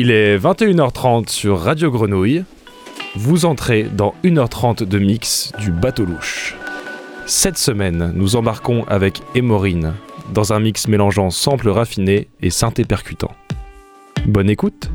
Il est 21h30 sur Radio Grenouille. Vous entrez dans 1h30 de mix du bateau louche. Cette semaine, nous embarquons avec Emorine dans un mix mélangeant samples raffinés et synthé percutants. Bonne écoute!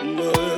Love.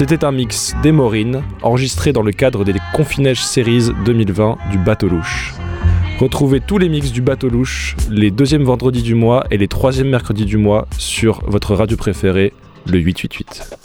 C'était un mix d'Emorine, enregistré dans le cadre des Confinèges Series 2020 du Bateau Louche. Retrouvez tous les mix du Bateau Louche les deuxièmes vendredis du mois et les troisièmes mercredis du mois sur votre radio préférée, le 888.